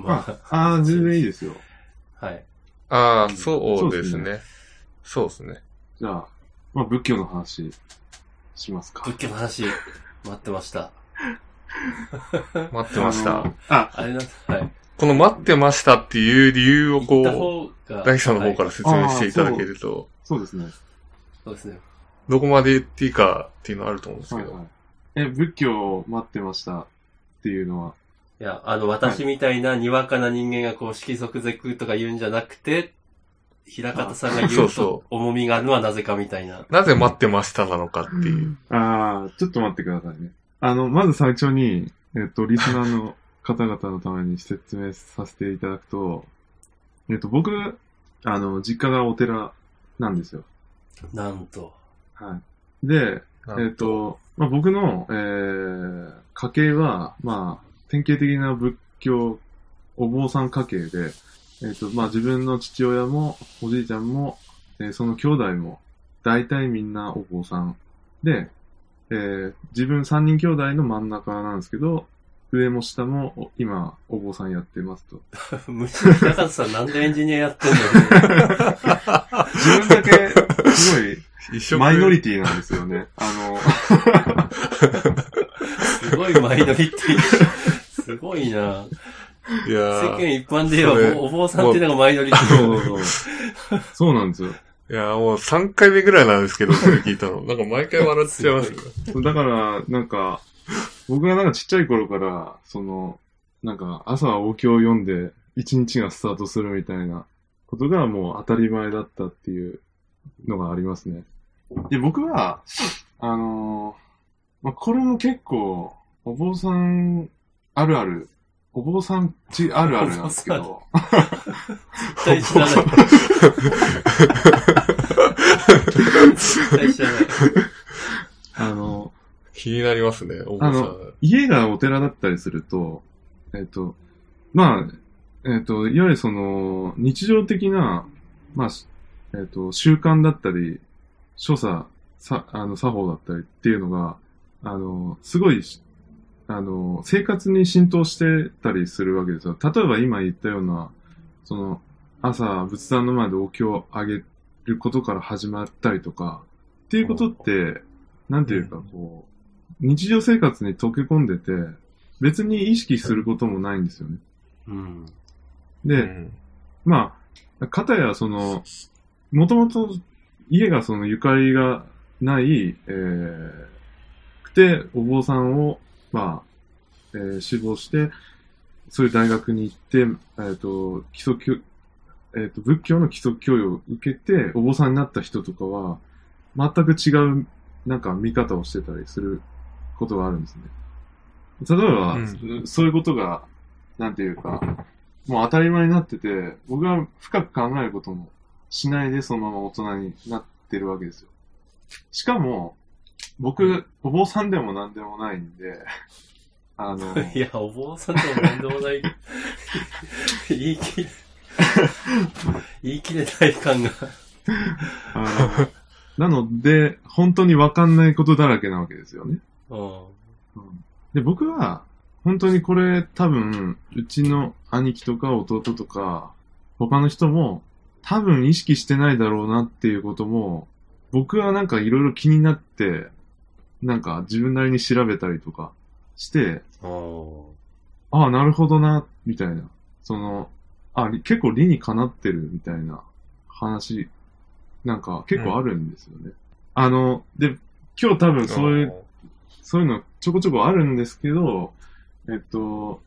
まあ、ああ、全然いいですよ。はい。ああ、うんそうですね。そうですね。じゃあ、まあ仏教の話しますか。仏教の話、待ってました。待ってましたあの。あ、あれな、はい。この待ってましたっていう理由をこう。大樹さんの方かはいら説明していただけると、そうですね。そうですね。どこまで言っていいかっていうのはあると思うんですけど。はいはい。え、仏教を待ってましたっていうのは、いや、あの、私みたいなにわかな人間がこう、色即是空とか言うんじゃなくて、平方さんが言そうと重みがあるのはなぜかみたいな。なぜ待ってましたなのかっていう。ああ、ちょっと待ってくださいね。あの、まず最初に、えっと、リスナーの方々のために説明させていただくと、えっと、僕、あの、実家がお寺なんですよ。なんと。はい。で、えっと、まあ、僕の、えー、家系は、まあ、典型的な仏教、お坊さん家系で、えっと、まあ、自分の父親も、おじいちゃんも、えーその兄弟も、大体みんなお坊さん。で、えー自分3人兄弟の真ん中なんですけど、上も下もお今、お坊さんやってますと。むしろ平方さんなんでエンジニアやってんの自分だけ、すごい、一緒マイノリティなんですよね。あの、すごいマイノリティ。すごいな。いや世間ー一般ではそれお坊さんっていうのがマイノリティ。そうそうそう。そうなんですよ。いやーもう3回目ぐらいなんですけど、それ聞いたの。なんか毎回笑っちゃいますだから、なんか、僕がなんかちっちゃい頃から、その、なんか朝はお経を読んで一日がスタートするみたいなことがもう当たり前だったっていうのがありますね。で、僕は、あのーまあ、これも結構、お坊さんあるある、お坊さんちあるあるなんですけど、絶対知らない。絶対知らない。あの、気になりますね、お坊さんあの。家がお寺だったりすると、えっ、と、まあ、えっ、と、いわゆるその、日常的な、まあ、しえっ、と、習慣だったり、所作、さ、あの、作法だったりっていうのが、あの、すごいし、あの、生活に浸透してたりするわけですよ。例えば今言ったような、その、朝、仏壇の前でお経をあげることから始まったりとか、っていうことって、なんていうか、こう、日常生活に溶け込んでて、別に意識することもないんですよね。うん。で、うんまあ、かたやその、もともと家がそのゆかりがない、えー、くて、お坊さんを、まあ、えー志望して、そういう大学に行って、えっ、と、基礎教、えっ、と、仏教の基礎教養を受けて、お坊さんになった人とかは、全く違う、なんか見方をしてたりすることがあるんですね。例えば、うんそういうことが、なんていうか、もう当たり前になってて、僕は深く考えることもしないでそのまま大人になってるわけですよ。しかも、僕、お坊さんでも何でもないんで、あの、いや、お坊さんでもなんでもない。言い切れ、言い切れない感が。あのなので、本当にわかんないことだらけなわけですよね。うん。で、僕は、本当にこれ多分、うちの兄貴とか弟とか、他の人も多分意識してないだろうなっていうことも、僕はなんかいろいろ気になって、なんか自分なりに調べたりとかして、うん。ああ、なるほどな、みたいな。その、あ、り結構理にかなってるみたいな話、なんか結構あるんですよね。あの、で、今日多分そういう、そういうのちょこちょこあるんですけど、えっと、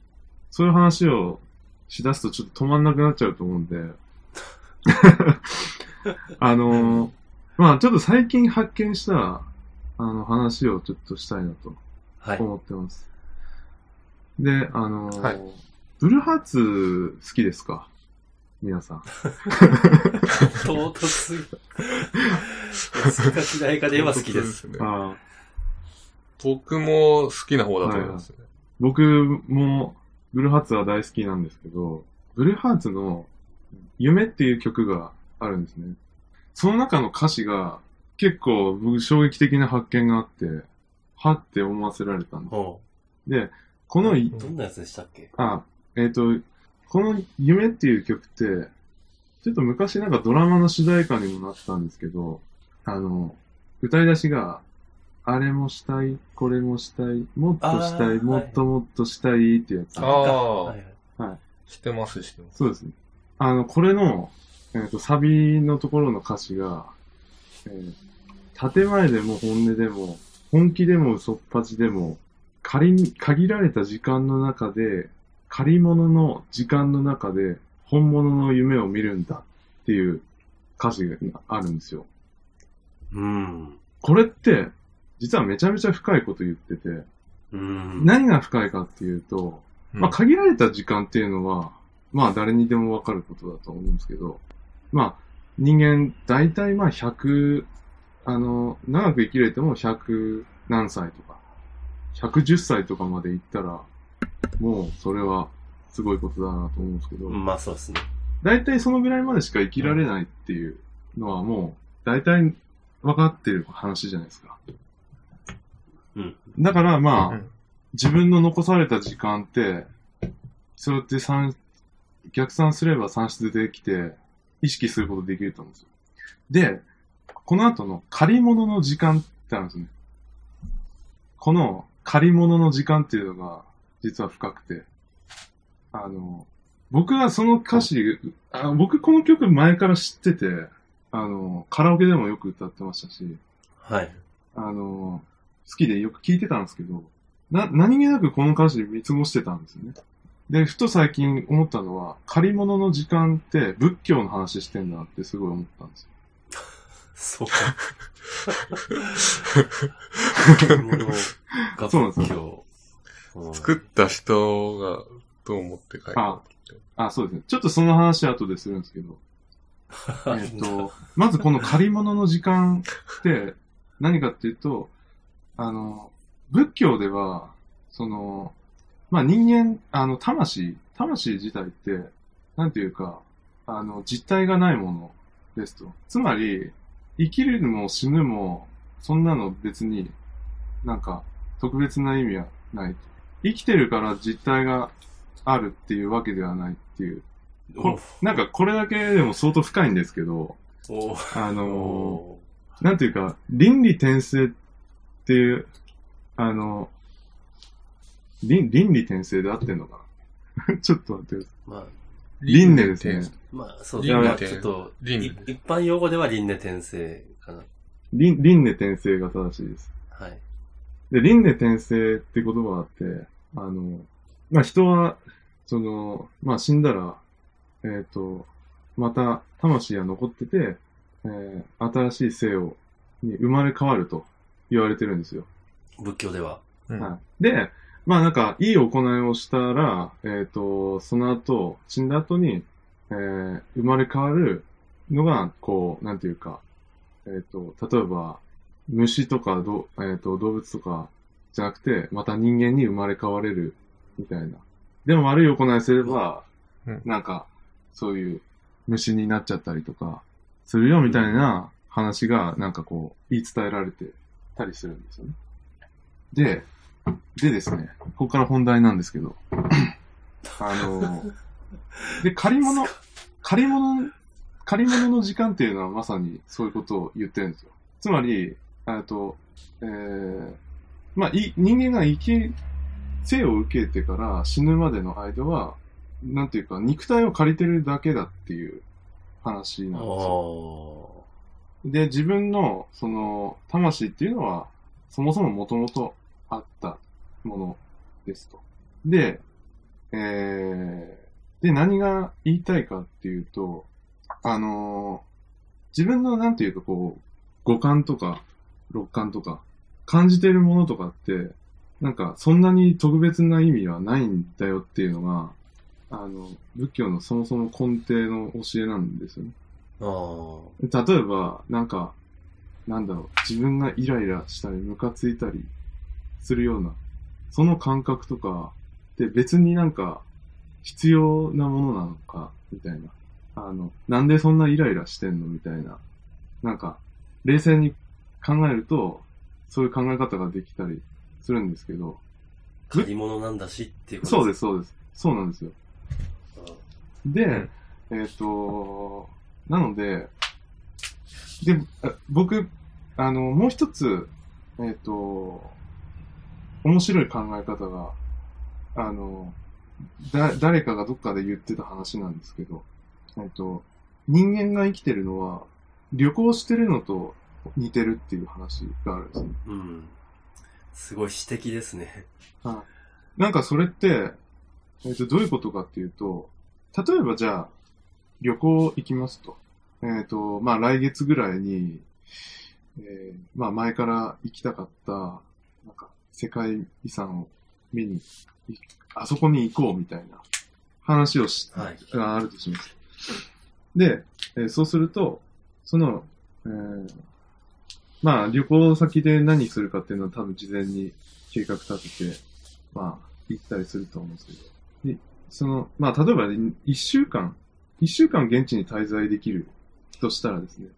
そういう話をしだすとちょっと止まんなくなっちゃうと思うんで、あの、まあちょっと最近発見した、あの話をちょっとしたいなとはい。思ってます。で、あの、はいブルーハーツ好きですか？皆さん。唐突。好きか嫌いかで言えば好きです。ね。ああ僕も好きな方だと思いますね。僕もブルーハーツは大好きなんですけど、ブルーハーツの夢っていう曲があるんですね。その中の歌詞が結構僕衝撃的な発見があって、はって思わせられたんです。うで、この。どんなやつでしたっけ？あ、えっ、と、この夢っていう曲って、ちょっと昔なんかドラマの主題歌にもなったんですけど、あの、歌い出しが、あれもしたい、これもしたい、もっとしたい、もっともっとしたいっていうやつ。ああはいはい。知ってます、知ってます。そうですね。あの、これの、えっ、と、サビのところの歌詞が、えー建前でも本音でも、本気でも嘘っぱちでも、仮に、限られた時間の中で、借り物の時間の中で、本物の夢を見るんだっていう歌詞があるんですよ。うん。これって、実はめちゃめちゃ深いこと言ってて、うん。何が深いかっていうと、うんまあ、限られた時間っていうのは、まあ、誰にでもわかることだと思うんですけど、まあ、人間、大体まあ、100、あの、長く生きれても100何歳とか、110歳とかまで行ったら、もう、それは、すごいことだなと思うんですけど、まあそうですね。大体そのぐらいまでしか生きられないっていうのはもう、大体分かってる話じゃないですか。うん。だからまあ、うん自分の残された時間って、そうやって算、逆算すれば算出できて、意識することできると思うんですよ。で、この後の借り物の時間ってあるんですよね。この借り物の時間っていうのが、実は深くて、あの、僕はその歌詞、あ僕この曲前から知ってて、あの、カラオケでもよく歌ってましたし、はい。あの、好きでよく聞いてたんですけど、な、何気なくこの歌詞見過ごしてたんですよね。で、ふと最近思ったのは、借り物の時間って仏教の話してんだってすごい思ったんですよ。そうか。そうなんです仏教。うん作った人がどう思って書いたのあ、そうですね。ちょっとその話後でするんですけど、えっと、まずこの借り物の時間って何かっていうと、あの、仏教では、その、まあ、人間、あの、魂、魂自体って、なんていうか、あの、実体がないものですと。つまり、生きるも死ぬも、そんなの別になんか特別な意味はないと。生きてるから実体があるっていうわけではないっていう。こなんかこれだけでも相当深いんですけど、おあのおーなんていうか、倫理転生っていう、あの、倫倫理転生で合ってんのかな？ちょっと待ってくださまあ、輪廻ですねまあ、そう輪ですね。まあ廻ちょっと、輪い一般用語では輪廻転生かな。い。倫倫廻転生が正しいです。はい。で、輪廻転生って言葉があって、あの、まあ、人は、その、まあ、死んだら、えっ、と、また魂が残ってて、えー新しい生を、に生まれ変わると言われてるんですよ。仏教では。うんはい。で、まあなんか、いい行いをしたら、えっ、と、その後、死んだ後に、えー生まれ変わるのが、こう、なんていうか、えっ、と、例えば、虫とかど、えっ、と、動物とかじゃなくて、また人間に生まれ変われる、みたいな。でも悪い行いすれば、うんなんか、そういう虫になっちゃったりとか、するよ、みたいな話が、なんかこう、言い伝えられてたりするんですよね。で、でですね、ここから本題なんですけど、あの、で、借り物、借り物、借り物の時間っていうのはまさにそういうことを言ってるんですよ。つまり、えっと、えー、まあ、い人間が生き、生を受けてから死ぬまでの間は、なんていうか、肉体を借りてるだけだっていう話なんですよ。おで、自分の、その、魂っていうのは、そもそももともとあったものですと。で、えー、で、何が言いたいかっていうと、あのー自分のなんていうかこう、五感とか、六感とか、感じてるものとかって、なんか、そんなに特別な意味はないんだよっていうのが、あの、仏教のそもそも根底の教えなんですよね。ーあ例えば、なんか、なんだろう、自分がイライラしたり、ムカついたりするような、その感覚とか、で別になんか、必要なものなのか、みたいな。あの、なんでそんなイライラしてんの？みたいな。なんか、冷静に考えると、そういう考え方ができたりするんですけど、借り物なんだしっていうこと。そうですす、そうです。そうなんですよ。で、えっ、と、なので、で、あ僕、あの、もう一つ、えっ、と、面白い考え方が、あの、だ、誰かがどっかで言ってた話なんですけど、えっ、と、人間が生きてるのは、旅行してるのと似てるっていう話があるんですね。うん。すごい詩的ですね。なんかそれって、えっ、と、どういうことかっていうと、例えばじゃあ、旅行行きますと。えっ、と、まあ来月ぐらいに、えーまあ前から行きたかった、なんか世界遺産を見に、いあそこに行こうみたいな話をし、はい。があるとします。で、えーそうすると、その、えーまあ旅行先で何するかっていうのは多分事前に計画立てて、まあ行ったりすると思うんですけど、でその、まあ例えば一週間、一週間現地に滞在できるとしたらですね、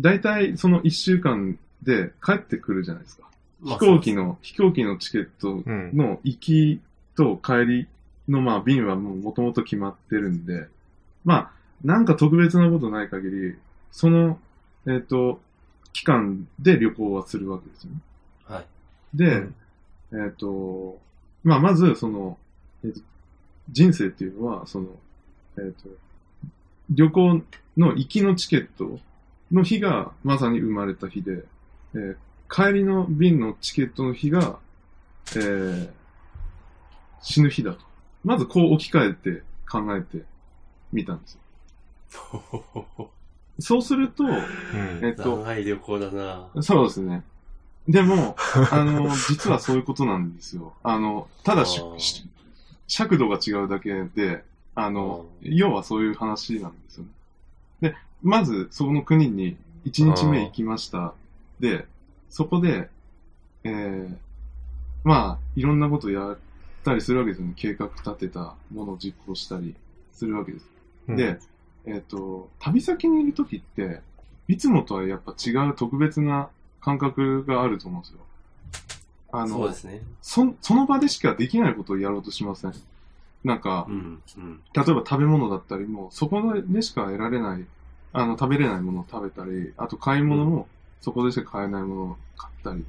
大体その一週間で帰ってくるじゃないですか。まあ飛行機の、飛行機のチケットうん。の行きと帰りのまあ便はもう元々決まってるんで、まあ、なんか特別なことない限り、その、えっ、と、期間で旅行はするわけですよね。はい。で、えっ、と、まあまず、その、えっ、と、人生っていうのは、その、えっ、と、旅行の行きのチケットの日がまさに生まれた日で、えー帰りの便のチケットの日が、えー死ぬ日だと。まずこう置き換えて考えてみたんですよ。そうすると、うんえっと、長い旅行だなそうですね。でも、あの、実はそういうことなんですよ。あの、ただし尺度が違うだけで、あの、あ要はそういう話なんですよね。で、まず、その国に1日目行きました。で、そこで、えー、まあ、いろんなことやったりするわけですよね。計画立てたものを実行したりするわけです。うんで、えっ、と、旅先にいるときって、いつもとはやっぱ違う特別な感覚があると思うんですよ。あのそうで、すね。そその場でしかできないことをやろうとしません。なんかう、ん。うん。例えば食べ物だったりも、そこでしか得られない、あの、食べれないものを食べたり、あと買い物も、そこでしか買えないものを買ったり、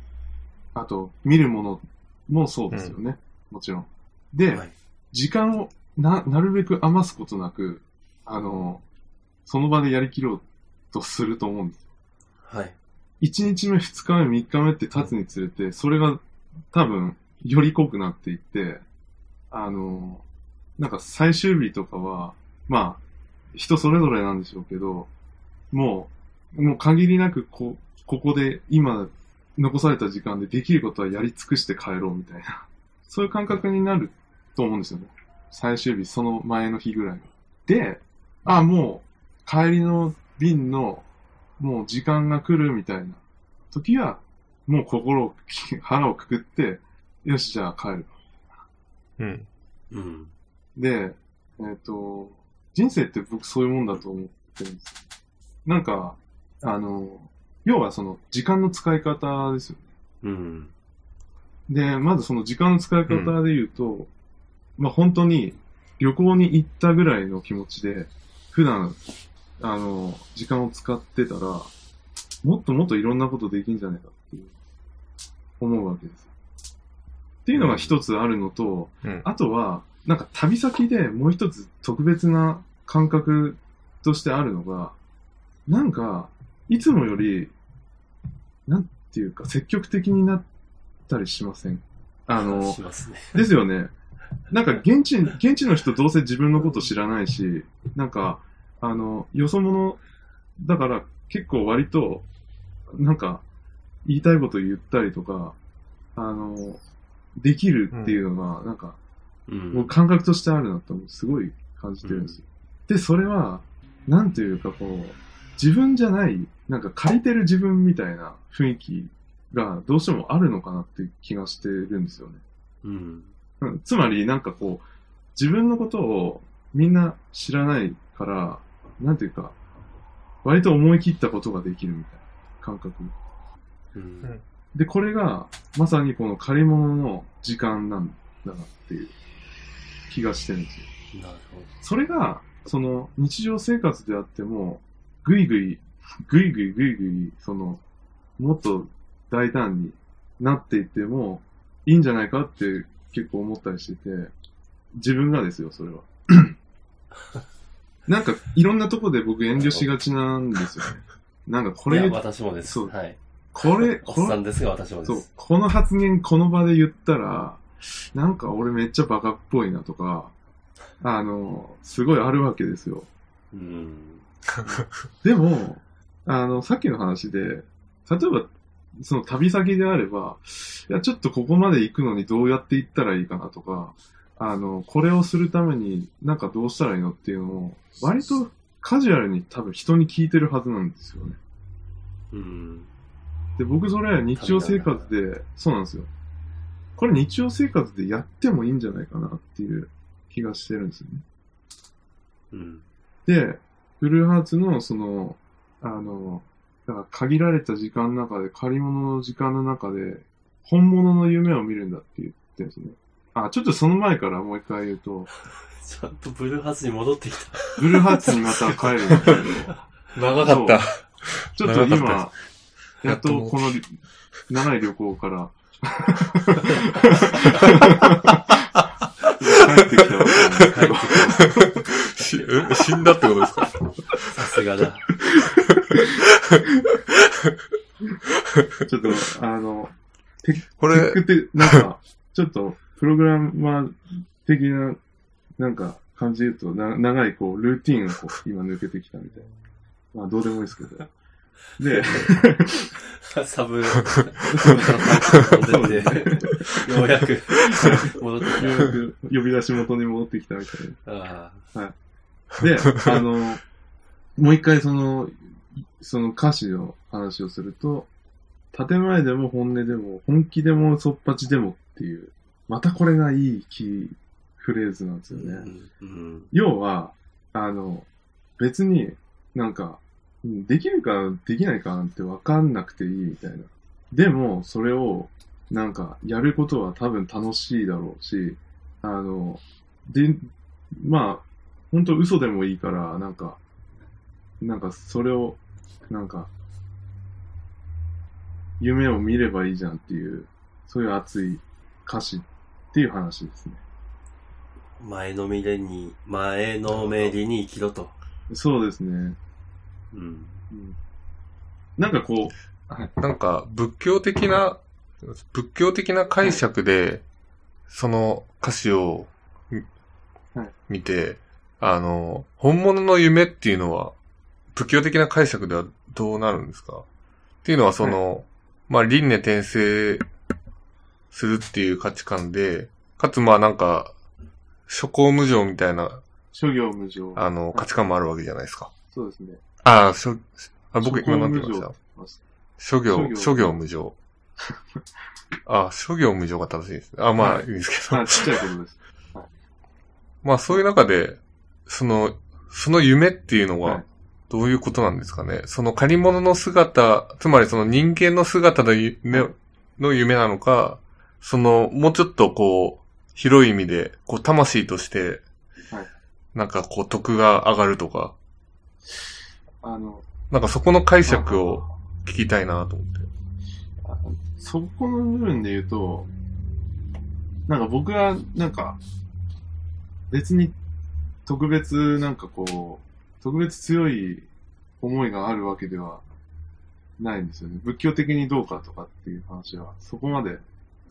あと、見るものもそうですよね。もちろん。で、はい。時間をな、なるべく余すことなく、あの、その場でやりきろうとすると思うんです。はい。1日目、2日目、3日目って経つにつれて、それが多分、より濃くなっていって、あの、なんか最終日とかは、まあ、人それぞれなんでしょうけど、もう、もう限りなくこ、ここで今、残された時間でできることはやり尽くして帰ろうみたいな、そういう感覚になると思うんですよね。最終日、その前の日ぐらいが。で、あ、もう、帰りの便の、もう時間が来るみたいな時は、もう心を、腹をくくって、よし、じゃあ帰る。うん。うん。で、えっ、と、人生って僕そういうもんだと思ってるんですよ。なんか、あの、要はその時間の使い方ですよ。うん。で、まずその時間の使い方で言うと、まあ本当に旅行に行ったぐらいの気持ちで、普段、あの、時間を使ってたら、もっともっといろんなことできんじゃないかっていう、思うわけです。っていうのが一つあるのと、うん。あとは、なんか旅先でもう一つ特別な感覚としてあるのが、なんか、いつもより、なんていうか、積極的になったりしません？あのし、ますね。ですよね。なんか現地、現地の人どうせ自分のこと知らないし、なんか、あの、よそ者だから結構割と、なんか、言いたいこと言ったりとか、あの、できるっていうのが、なんか、う。もうん感覚としてあるなと、すごい感じてるんですよ。で、それは、なんていうかこう、自分じゃない、なんか借りてる自分みたいな雰囲気がどうしてもあるのかなっていう気がしてるんですよね。うん。うんつまり、なんかこう、自分のことをみんな知らないから、なんていうか、割と思い切ったことができるみたいな感覚。うん。で、これが、まさにこの借り物の時間なんだなっていう気がしてるんですよ。なるほそれが、その、日常生活であっても、ぐいぐい、ぐいぐいぐいぐい、その、もっと大胆になっていってもいいんじゃないかって結構思ったりしてて、自分がですよ、それは。なんか、いろんなとこで僕遠慮しがちなんですよね。なんか、こいや、れ、私もです。そうはい。これ、おっさんですが、私もでそうす。、この発言この場で言ったら、なんか俺めっちゃバカっぽいなとか、あの、すごいあるわけですよ。うん。でも、あの、さっきの話で、例えば、その旅先であれば、いや、ちょっとここまで行くのにどうやって行ったらいいかなとか、あの、これをするためになんかどうしたらいいのっていうのを、割とカジュアルに多分人に聞いてるはずなんですよね。うん。で、僕それは日常生活で、そうなんですよ。これ日常生活でやってもいいんじゃないかなっていう気がしてるんですよね。うん。で、ブルーハーツのその、あの、だから限られた時間の中で、借り物の時間の中で、本物の夢を見るんだって言ってるんですね。あ、ちょっとその前からもう一回言うと、ちゃんとブルーハーツに戻ってきた。ブルーハーツにまた帰るんですけど、長かった。ちょっと今、っやっとこの長い旅行から、帰ってきたわしえ死んだってことですか？た。さすがだ。ちょっと、あの、これ、テックって、なんか、ちょっと、プログラマー的な、なんか、感じで言うと、な長い、こう、ルーティンをこう、今抜けてきたみたいな。まあ、どうでもいいですけど。で、サブ、戻っようやく戻ってきようやく呼び出し元に戻ってきたみたいた。あな。で、あの、もう一回その、その歌詞の話をすると、建前でも本音でも、本気でもそっぱちでもっていう、またこれがいいキーフレーズなんですよあ。ね。うん。要は、あの、別になんか、うんできるかできないかなんてわかんなくていいみたいな。でも、それを、なんか、やることは多分楽しいだろうし、あの、で、まあ、本当嘘でもいいから、なんか、なんか、それを、なんか、夢を見ればいいじゃんっていう、そういう熱い歌詞っていう話ですね。前のめりに、前のめりに生きろと。そうですね。うん。うんなんかこう、なんか、仏教的な、仏教的な解釈で、その歌詞を見て、あの、本物の夢っていうのは、仏教的な解釈ではどうなるんですか？っていうのは、その、まあ、輪廻転生するっていう価値観で、かつまあなんか、諸行無常みたいな、諸行無常。あの、価値観もあるわけじゃないですか。そうですね。ああ、しょ、あ僕今なんて言いました？諸行、諸行無常。あ、諸行無常が正しいですね。あ、まあ、はいいいですけど。あ、ちっちゃいことです。まあ、そういう中で、その、その夢っていうのは、はいどういうことなんですかね？その借り物の姿、つまりその人間の姿の夢の夢なのか、その、もうちょっとこう、広い意味で、こう、魂としてはい、なんかこう、徳が上がるとか、あの、なんかそこの解釈を聞きたいなと思って。あそこの部分で言うと、なんか僕は、なんか、別に特別なんかこう、特別強い思いがあるわけではないんですよね。仏教的にどうかとかっていう話は、そこまで、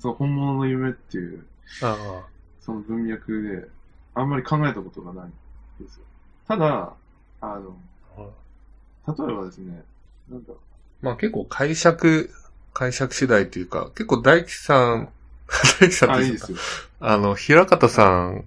その本物の夢っていう、あその文脈で、あんまり考えたことがないんですよ。ただ、あの、例えばですね、なんだろまあ結構解釈、解釈次第というか、結構大吉さん、大吉さんっていうかいいですよ。あの、平方さん、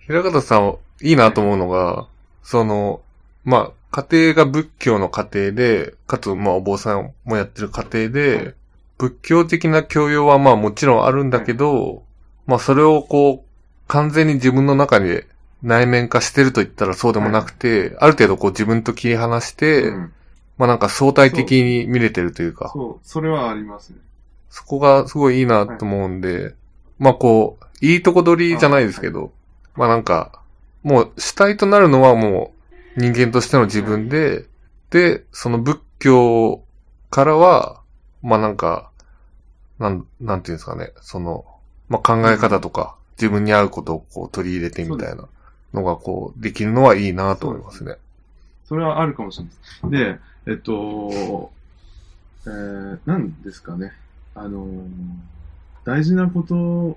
平方さん、いいなと思うのが、その、まあ、家庭が仏教の家庭で、かつ、まあ、お坊さんもやってる家庭で、仏教的な教養はまあもちろんあるんだけど、まあそれをこう、完全に自分の中で内面化してると言ったらそうでもなくて、ある程度こう自分と切り離して、うん。まあなんか相対的に見れてるというか、そう、それはありますね。そこがすごいいいなと思うんで、まあこう、いいとこ取りじゃないですけど、まあなんか、もう主体となるのはもう人間としての自分で、で、その仏教からは、まあなんか、なん、なんていうんですかね、その、まあ考え方とか、自分に合うことをこう取り入れてみたいなのがこう、できるのはいいなと思いますね。それはあるかもしれないです。で、えっと、えー、なんですかね。あの大事なこと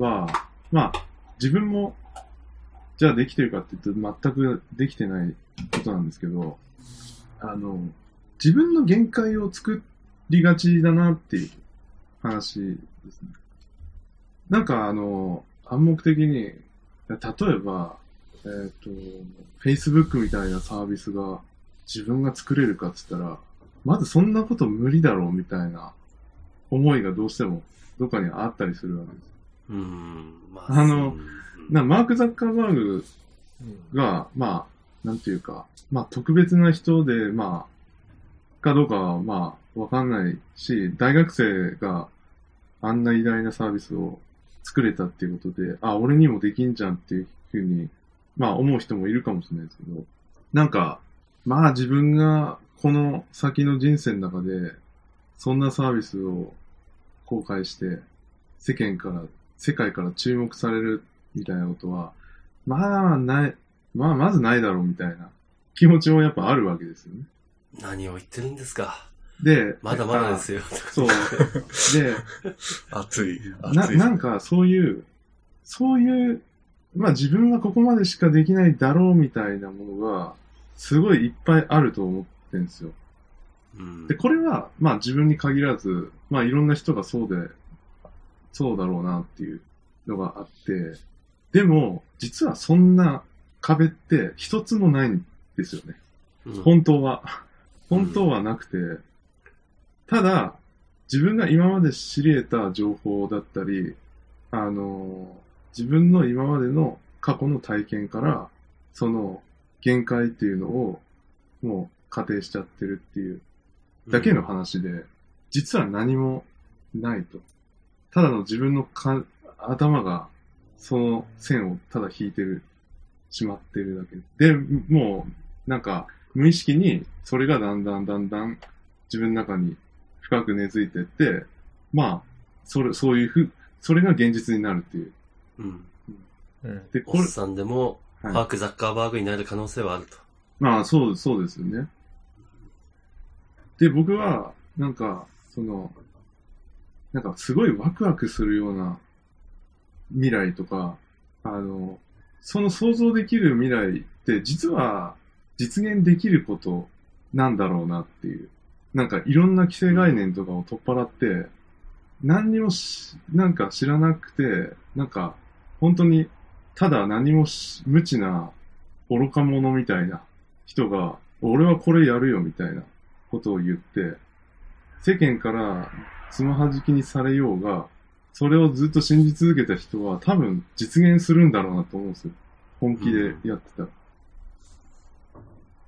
は、まあ、自分も、じゃあできてるかって言うと全くできてないことなんですけど、あの、自分の限界を作りがちだなっていう話ですね。なんかあの、暗黙的に、例えば、えっ、と、Facebook みたいなサービスが自分が作れるかって言ったら、まずそんなこと無理だろうみたいな思いがどうしてもどっかにはあったりするわけです。うん。まあのうんなマーク・ザッカーバーグが、まあ、なんていうか、まあ特別な人で、まあ、かどうかはまあわかんないし、大学生があんな偉大なサービスを作れたっていうことで、あ、俺にもできんじゃんっていうふうに、まあ思う人もいるかもしれないですけど、なんか、まあ自分がこの先の人生の中で、そんなサービスを公開して、世間から、世界から注目されるみたいなことは、まあ、ない、まあ、まずないだろうみたいな気持ちもやっぱあるわけですよね。何を言ってるんですか。で、まだまだですよ。そう。で、熱い。な、熱い。なんかそういう、そういう、まあ自分はここまでしかできないだろうみたいなものが、すごいいっぱいあると思ってるんですよ。うんで、これは、まあ自分に限らず、まあいろんな人がそうで、そうだろうなっていうのがあって、でも、実はそんな壁って一つもないんですよね。うん本当は。本当はなくて、ただ、自分が今まで知り得た情報だったり、あの、自分の今までの過去の体験から、その限界っていうのを、もう仮定しちゃってるっていうだけの話で、実は何もないと。ただの自分のか頭が、その線をただ引いてる、しまってるだけ。で、もう、なんか、無意識に、それがだんだんだんだん自分の中に深く根付いてって、まあ、それ、そういうふ、それが現実になるっていう。うん。うんで、これおっ、さんでも、はいマーク・ザッカーバーグになる可能性はあると。まあ、そう、そうですよね。で、僕は、なんか、その、なんかすごいワクワクするような未来とか、あの、その想像できる未来って実は実現できることなんだろうなっていう。なんかいろんな既成概念とかを取っ払って、何にもし、なんか知らなくて、なんか本当にただ何もし無知な愚か者みたいな人が、俺はこれやるよみたいなことを言って、世間からつまはじきにされようが、それをずっと信じ続けた人は多分実現するんだろうなと思うんですよ。本気でやってたら。っ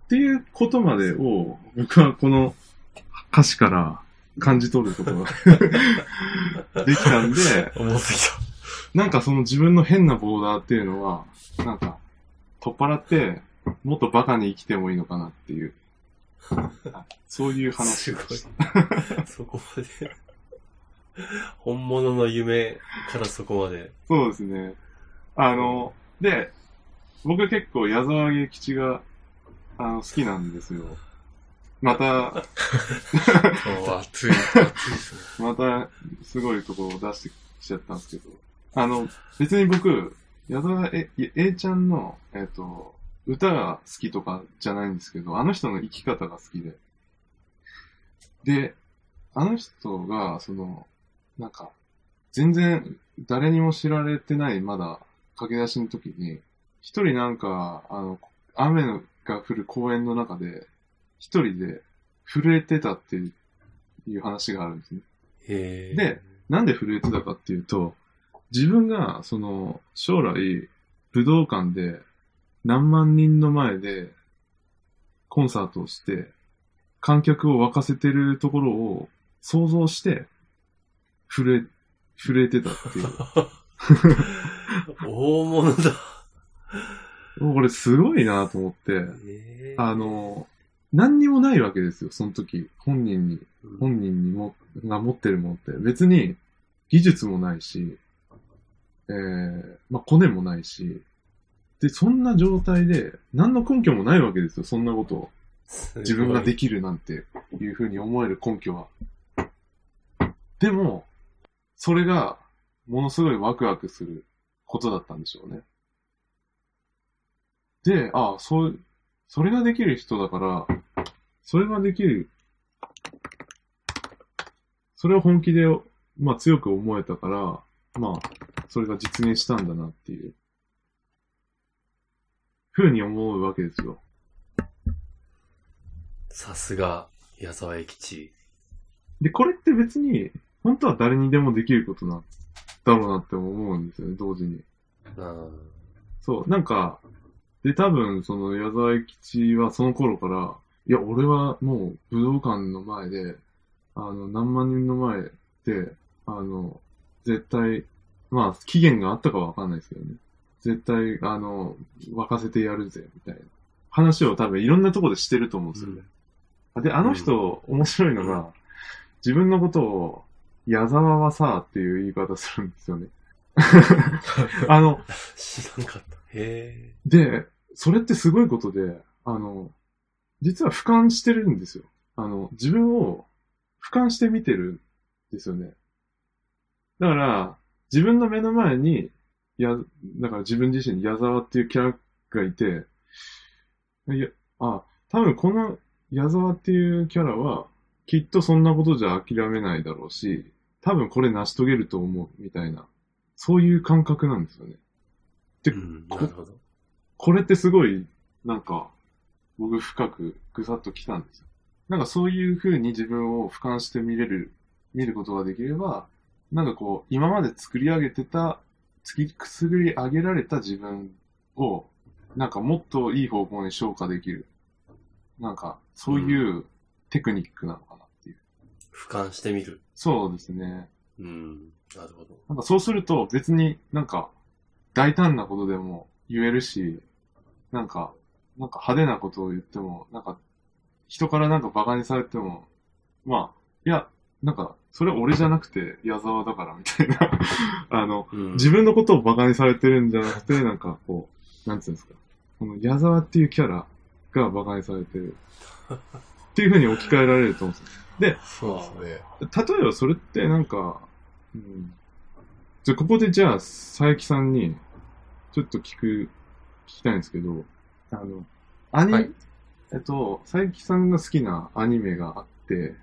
ていうことまでを僕はこの歌詞から感じ取ることが できたんで、思ってきなんかその自分の変なボーダーっていうのは、なんか、取っ払って、もっとバカに生きてもいいのかなっていう、そういう話でした。た。そこまで。本物の夢からそこまで。そうですね。あの、で、僕結構矢沢永吉が、あの、好きなんですよ。また、熱い。熱いですね。また、すごいところを出してきちゃったんですけど、あの、別に僕、矢沢え、A ちゃんの、えっ、と、歌が好きとかじゃないんですけど、あの人の生き方が好きで。で、あの人が、その、なんか、全然誰にも知られてない、まだ駆け出しの時に、一人なんか、あの、雨のが降る公園の中で、一人で震えてたっていう話があるんですね。へえ。で、なんで震えてたかっていうと、自分が、その、将来、武道館で何万人の前でコンサートをして、観客を沸かせてるところを想像して、震え、震えてたっていう。大物だ。俺すごいなと思って、えーあ、の、何にもないわけですよ、その時。本人に、うん本人にも、が持ってるものって。別に、技術もないし、えー、まあ、コネもないし、で、そんな状態で、何の根拠もないわけですよ、そんなことを。自分ができるなんていうふうに思える根拠は。でも、それがものすごいワクワクすることだったんでしょうね。で、あそう、それができる人だから、それができる、それを本気で、まあ強く思えたから、まあ、それが実現したんだなっていう、ふうに思うわけですよ。さすが、矢沢永吉。で、これって別に、本当は誰にでもできることなんだろうなって思うんですよね、同時に。うん。そう、なんか、で、多分、その、矢沢永吉はその頃から、いや、俺はもう武道館の前で、あの、何万人の前で、あの、絶対、まあ、期限があったかはわかんないですけどね。絶対、あの、沸かせてやるぜ、みたいな。話を多分いろんなところでしてると思うんですよね。で、あの人、面白いのが、自分のことを、矢沢はさ、っていう言い方するんですよね。あの、知らんかった。へで、それってすごいことで、あの、実は俯瞰してるんですよ。あの、自分を俯瞰して見てるんですよね。だから、自分の目の前に、や、だから自分自身に矢沢っていうキャラがいて、いや、あ、多分この矢沢っていうキャラは、きっとそんなことじゃ諦めないだろうし、多分これ成し遂げると思う、みたいな、そういう感覚なんですよね。え。でうん、なこるほど。これってすごい、なんか、僕深くぐさっときたんですよ。なんかそういう風に自分を俯瞰して見れる、見ることができれば、なんかこう、今まで作り上げてた、くすぐり上げられた自分を、なんかもっといい方向に昇華できる。なんか、そういうテクニックなのかなっていう。俯瞰してみる。そうですね。うん。なるほど。なんかそうすると別になんか大胆なことでも言えるし、なんか、なんか派手なことを言っても、なんか人からなんか馬鹿にされても、まあ、いや、なんか、それ俺じゃなくて矢沢だからみたいな、あの、うん。自分のことを馬鹿にされてるんじゃなくて、なんかこう、なんつうんですか、この矢沢っていうキャラが馬鹿にされてる。っていう風に置き換えられると思うんですよ。そうですね。例えばそれってなんか、うん、じゃあここでじゃあ佐伯さんにちょっと聞く、聞きたいんですけど、あの、アニ、はいえっと、佐伯さんが好きなアニメがあって、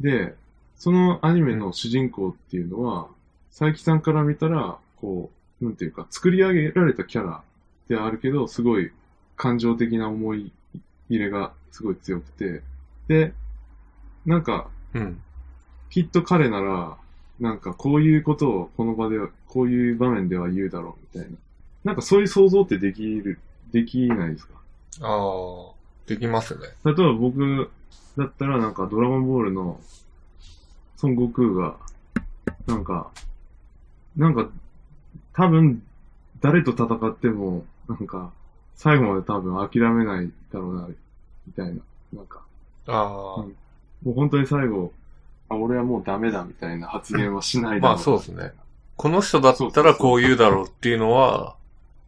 で、そのアニメの主人公っていうのは、佐伯さんから見たら、こう、なんていうか、作り上げられたキャラであるけど、すごい感情的な思い入れがすごい強くて、で、なんか、うん。きっと彼なら、なんかこういうことをこの場では、こういう場面では言うだろうみたいな。なんかそういう想像ってできる、できないですか？ああ、できますね。例えば僕だったらなんかドラゴンボールの孫悟空が、なんか、なんか多分誰と戦っても、なんか最後まで多分諦めないだろうな、みたいな。なんか、ああ、うんもう本当に最後、あ、俺はもうダメだみたいな発言はしないだろまあそうですね。この人だったらこう言うだろうっていうのは、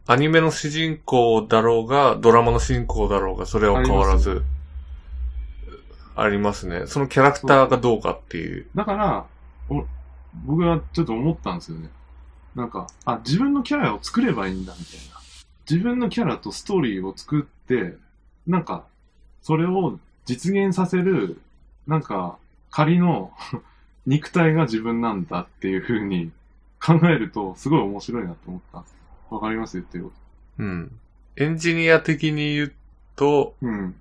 アニメの主人公だろうが、ドラマの主人公だろうが、それは変わらず、ありますね。そのキャラクターがどうかっていう。だから、僕はちょっと思ったんですよね。なんか、あ、自分のキャラを作ればいいんだみたいな。自分のキャラとストーリーを作って、なんか、それを実現させる、なんか、仮の 肉体が自分なんだっていう風に考えると、すごい面白いなと思ったんです。わかります言ってるこうん。エンジニア的に言うと、と。うん。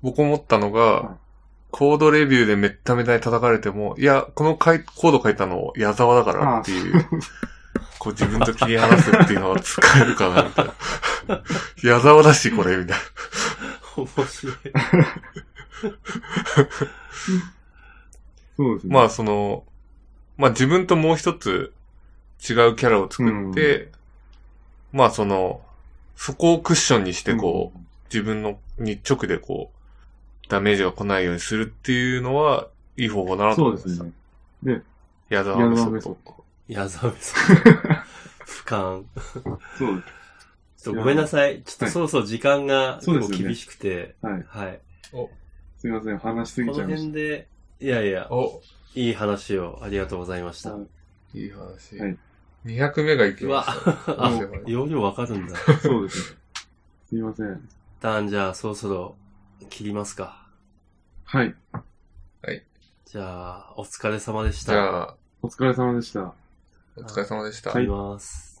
僕思ったのが、はいコードレビューでめっためたに叩かれても、いや、このかいコード書いたの矢沢だからっていう、こう自分と切り離すっていうのは使えるかな、みたいな。矢沢だし、これ、みたい面白い。そうですね。な。まあ、その、まあ自分ともう一つ違うキャラを作って、まあその、そこをクッションにしてこう、自分のに直でこう、ダメージが来ないようにするっていうのは、いい方法だなとそ思いました。うですね。で、矢沢矢メソッド沢メソッ。ド。矢沢部さん。俯瞰。そうです。ちょっとごめんなさい。ちょっとはいそろそろ時間が結構厳しくて。はい。はい。すいません。話しすぎこのちゃいまし辺で、いやいや、お、いい話をありがとうございました。はいいい話。はい200メガいきうわました。、あ容量わかるんだ。た。そうですね。すいません。一旦じゃあそろそろ切りますか。はい。じゃあ、お疲れ様でした。じゃあ、お疲れ様でした。お疲れ様でした。切ります。